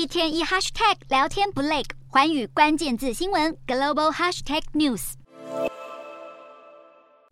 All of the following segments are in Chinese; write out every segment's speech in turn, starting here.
一天一 hashtag 聊天不累，环宇关键字新闻 global hashtag news。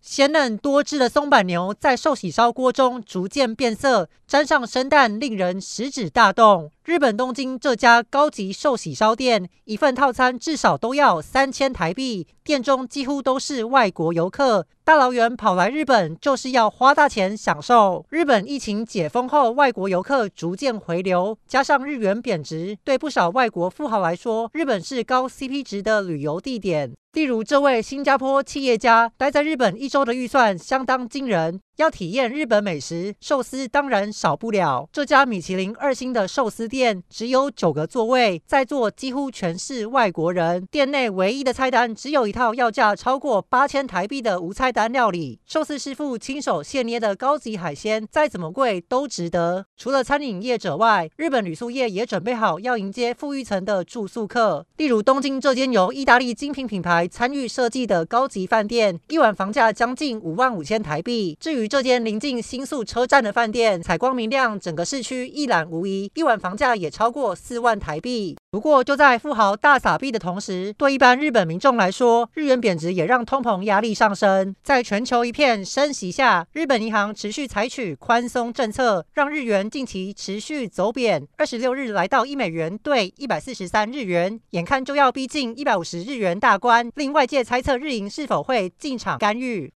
鲜嫩多汁的松板牛在寿喜烧锅中逐渐变色，沾上生蛋，令人食指大动。日本东京这家高级寿喜烧店，一份套餐至少都要三千台币，店中几乎都是外国游客，大老远跑来日本就是要花大钱享受。日本疫情解封后，外国游客逐渐回流，加上日元贬值，对不少外国富豪来说，日本是高 CP 值的旅游地点。例如，这位新加坡企业家待在日本一周的预算相当惊人。要体验日本美食，寿司当然少不了。这家米其林二星的寿司店店只有九个座位，在座几乎全是外国人。店内唯一的菜单只有一套要价超过八千台币的无菜单料理。寿司师傅亲手现捏的高级海鲜，再怎么贵都值得。除了餐饮业者外，日本旅宿业也准备好要迎接富裕层的住宿客。例如东京这间由意大利精品品牌参与设计的高级饭店，一晚房价将近五万五千台币。至于这间临近新宿车站的饭店，采光明亮，整个市区一览无遗，一晚房价也超过四万台币。不过，就在富豪大撒币的同时，对一般日本民众来说，日元贬值也让通膨压力上升。在全球一片升息下，日本银行持续采取宽松政策，让日元近期持续走贬。二十六日来到一美元兑一百四十三日元，眼看就要逼近一百五十日元大关，令外界猜测日银是否会进场干预。